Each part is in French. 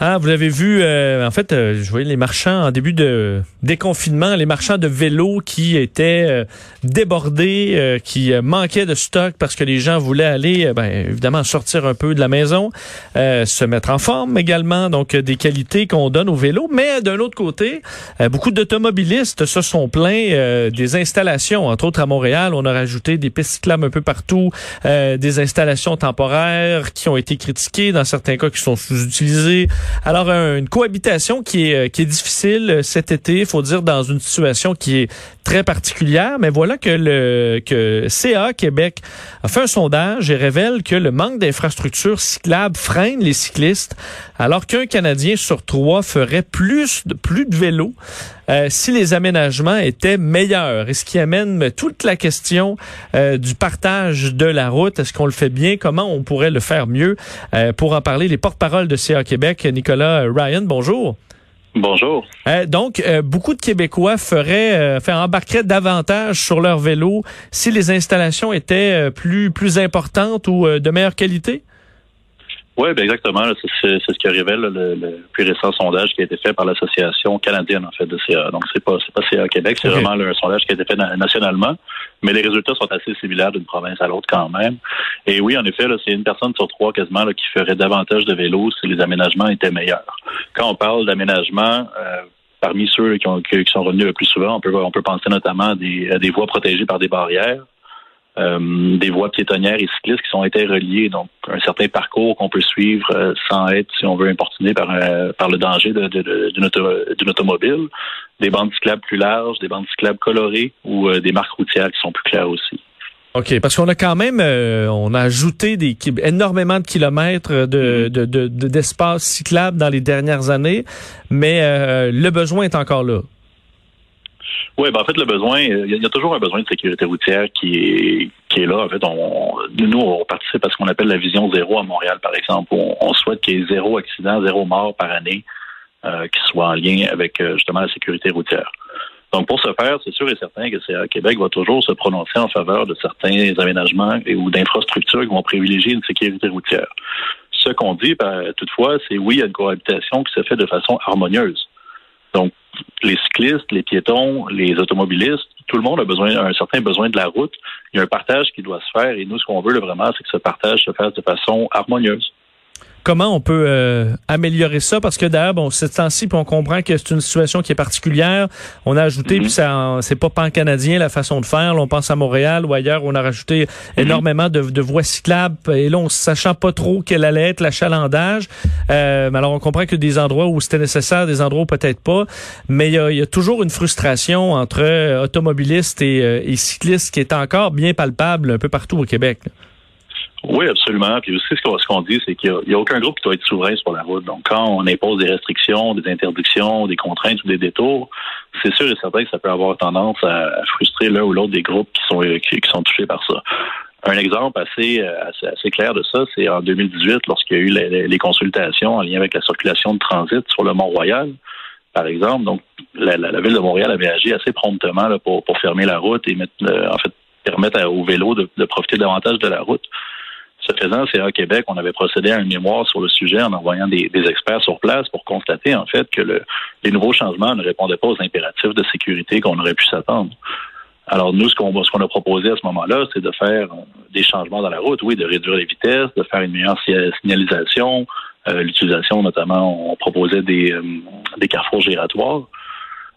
Ah, vous l'avez vu, euh, en fait, euh, je voyais les marchands en début de déconfinement, les marchands de vélos qui étaient euh, débordés, qui manquaient de stock parce que les gens voulaient aller, ben, évidemment, sortir un peu de la maison, se mettre en forme également, donc des qualités qu'on donne aux vélos. Mais d'un autre côté, beaucoup d'automobilistes se sont plaints des installations, entre autres à Montréal, on a rajouté des pistes cyclables un peu partout, des installations temporaires qui ont été critiquées, dans certains cas qui sont sous-utilisées. Alors, une cohabitation qui est, euh, difficile euh, cet été, il faut dire, dans une situation qui est très particulière. Mais voilà que le que CA Québec a fait un sondage et révèle que le manque d'infrastructures cyclables freine les cyclistes, alors qu'un Canadien sur trois ferait plus de plus de vélos euh, si les aménagements étaient meilleurs. Et ce qui amène toute la question du partage de la route. Est-ce qu'on le fait bien? Comment on pourrait le faire mieux? pour en parler, les porte-paroles de CA Québec, Nicolas Ryan, bonjour. Bonjour. Euh, donc, euh, beaucoup de Québécois feraient, euh, faire embarqueraient davantage sur leur vélo si les installations étaient plus plus importantes ou de meilleure qualité? Oui, ben exactement. C'est ce que révèle le, plus récent sondage qui a été fait par l'association canadienne en fait de CA. Donc c'est pas c'est pas CA Québec, c'est vraiment un sondage qui a été fait nationalement, mais les résultats sont assez similaires d'une province à l'autre quand même. Et oui, en effet, c'est une personne sur trois quasiment qui ferait davantage de vélos si les aménagements étaient meilleurs. Quand on parle d'aménagement, euh, parmi ceux qui, ont, qui, sont revenus le plus souvent, on peut on peut penser notamment à des, à des voies protégées par des barrières euh, des voies piétonnières et cyclistes qui sont interreliées, donc un certain parcours qu'on peut suivre euh, sans être, si on veut, importuné par, euh, par le danger d'une de, automobile, des bandes cyclables plus larges, des bandes cyclables colorées ou des marques routières qui sont plus claires aussi. OK, parce qu'on a quand même, on a ajouté des, énormément de kilomètres de, mm-hmm. d'espace cyclable dans les dernières années, mais le besoin est encore là. Oui, ben en fait, le besoin, il y, a toujours un besoin de sécurité routière qui est qui est là. En fait, nous, on participe à ce qu'on appelle la vision zéro à Montréal, par exemple. On, on souhaite qu'il y ait zéro accident, zéro mort par année euh, qui soit en lien avec euh, justement la sécurité routière. Donc, pour ce faire, c'est sûr et certain que Québec va toujours se prononcer en faveur de certains aménagements et, ou d'infrastructures qui vont privilégier une sécurité routière. Ce qu'on dit, ben, toutefois, c'est oui, il y a une cohabitation qui se fait de façon harmonieuse. Donc, les cyclistes, les piétons, les automobilistes, tout le monde a besoin, un certain besoin de la route. Il y a un partage qui doit se faire et nous, ce qu'on veut vraiment, c'est que ce partage se fasse de façon harmonieuse. Comment on peut euh, améliorer ça? Parce que d'ailleurs, bon, c'est temps-ci, on comprend que c'est une situation qui est particulière. On a ajouté, puis mhm. ça, c'est pas pan-canadien la façon de faire. on pense à Montréal ou ailleurs, on a rajouté mhm. énormément de, de, voies cyclables. Et là, on sachant pas trop quel allait être l'achalandage. Euh, alors, on comprend que des endroits où c'était nécessaire, des endroits où peut-être pas. Mais il y a, y a, toujours une frustration entre euh, automobilistes et, euh, et, cyclistes qui est encore bien palpable un peu partout au Québec. Oui, absolument. Puis aussi, ce qu'on dit, c'est qu'il n'y a, aucun groupe qui doit être souverain sur la route. Donc, quand on impose des restrictions, des interdictions, des contraintes ou des détours, c'est sûr et certain que ça peut avoir tendance à, frustrer l'un ou l'autre des groupes qui sont, qui, sont touchés par ça. Un exemple assez, assez, clair de ça, c'est en 2018, lorsqu'il y a eu les, consultations en lien avec la circulation de transit sur le Mont-Royal, par exemple. Donc, la, ville de Montréal avait agi assez promptement pour, fermer la route et mettre, euh, en fait permettre aux vélos de profiter davantage de la route. Ce faisant, c'est à Québec, on avait procédé à un mémoire sur le sujet en envoyant des, experts sur place pour constater en fait que les nouveaux changements ne répondaient pas aux impératifs de sécurité qu'on aurait pu s'attendre. Alors nous, ce qu'on a proposé à ce moment-là, c'est de faire des changements dans la route, oui, de réduire les vitesses, de faire une meilleure signalisation, euh, l'utilisation notamment, on proposait des, euh, des carrefours giratoires.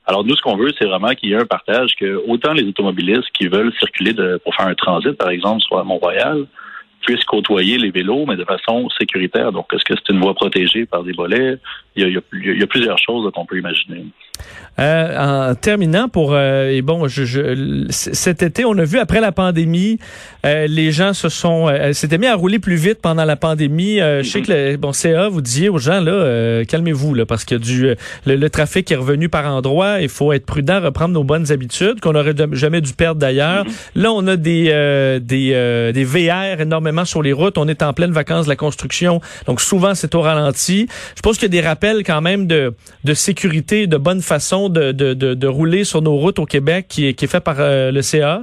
Alors nous, ce qu'on veut, c'est vraiment qu'il y ait un partage que autant les automobilistes qui veulent circuler de, pour faire un transit, par exemple, soit à Mont-Royal, puissent côtoyer les vélos, mais de façon sécuritaire. Donc, est-ce que c'est une voie protégée par des volets? Il y a, il y a plusieurs choses qu'on peut imaginer. Euh, en terminant pour euh, et bon, je, je, cet été, on a vu après la pandémie, euh, les gens se sont euh, s'étaient mis à rouler plus vite pendant la pandémie. Je sais que le, bon CA vous disiez aux gens là, calmez-vous là, parce que du le, trafic est revenu par endroits. Il faut être prudent, reprendre nos bonnes habitudes qu'on aurait jamais dû perdre d'ailleurs. Mm-hmm. Là, on a des des des VR énormément sur les routes. On est en pleine vacances de la construction, donc souvent c'est au ralenti. Je pense qu'il y a des rappels quand même de de sécurité, de bonne façon de, de, de, rouler sur nos routes au Québec qui est, qui est fait par euh, le CA?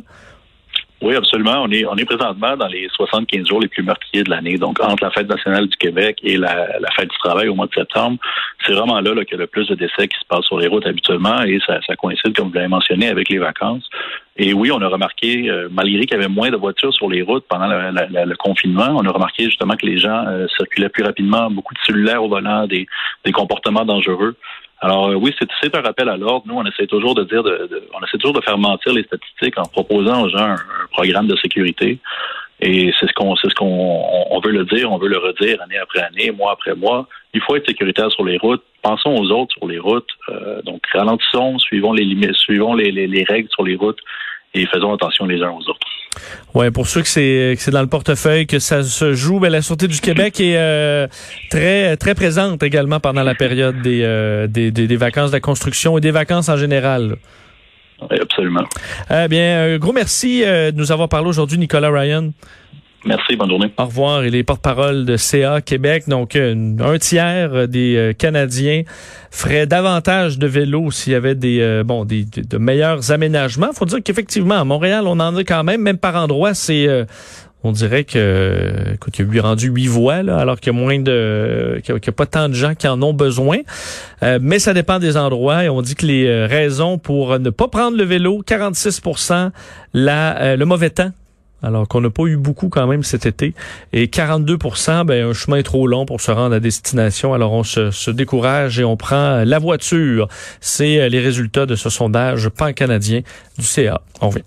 Oui, absolument. On est, on est présentement dans les 75 jours les plus meurtriers de l'année. Donc, entre la fête nationale du Québec et la, la fête du travail au mois de septembre, c'est vraiment là, là qu'il y a le plus de décès qui se passent sur les routes habituellement et ça, ça coïncide, comme vous l'avez mentionné, avec les vacances. Et oui, on a remarqué, euh, malgré qu'il y avait moins de voitures sur les routes pendant le confinement, on a remarqué justement que les gens euh, circulaient plus rapidement, beaucoup de cellulaires au volant, des, des comportements dangereux. Alors euh, oui, c'est un rappel à l'ordre. Nous, on essaie toujours de dire, de, on essaie toujours de faire mentir les statistiques en proposant aux gens un, programme de sécurité. Et c'est ce qu'on, c'est ce qu'on, on veut le dire, on veut le redire année après année, mois après mois. Il faut être sécuritaire sur les routes. Pensons aux autres sur les routes. Euh, donc ralentissons, suivons les limites, suivons les, les, les règles sur les routes et faisons attention les uns aux autres. Ouais, pour ceux que c'est que c'est dans le portefeuille que ça se joue, ben, la sûreté du Québec est euh, très très présente également pendant la période des, euh, des, des, vacances de la construction et des vacances en général. Oui, absolument. Eh bien, gros merci de nous avoir parlé aujourd'hui, Nicolas Ryan. Merci, bonne journée. Au revoir. Il est porte-parole de CA Québec. Donc, un tiers des euh, Canadiens feraient davantage de vélos s'il y avait des euh, bon des, de meilleurs aménagements. Faut dire qu'effectivement, à Montréal, on en a quand même, même par endroit, c'est euh, on dirait que écoute, il y a rendu huit voies, là, alors qu'il y a moins de qu'il n'y a, pas tant de gens qui en ont besoin. mais ça dépend des endroits et on dit que les raisons pour ne pas prendre le vélo, 46 la, le mauvais temps alors qu'on n'a pas eu beaucoup quand même cet été. Et 42% ben, un chemin est trop long pour se rendre à destination. Alors on se, se décourage et on prend la voiture. C'est euh, les résultats de ce sondage pan-canadien du CA. On vient.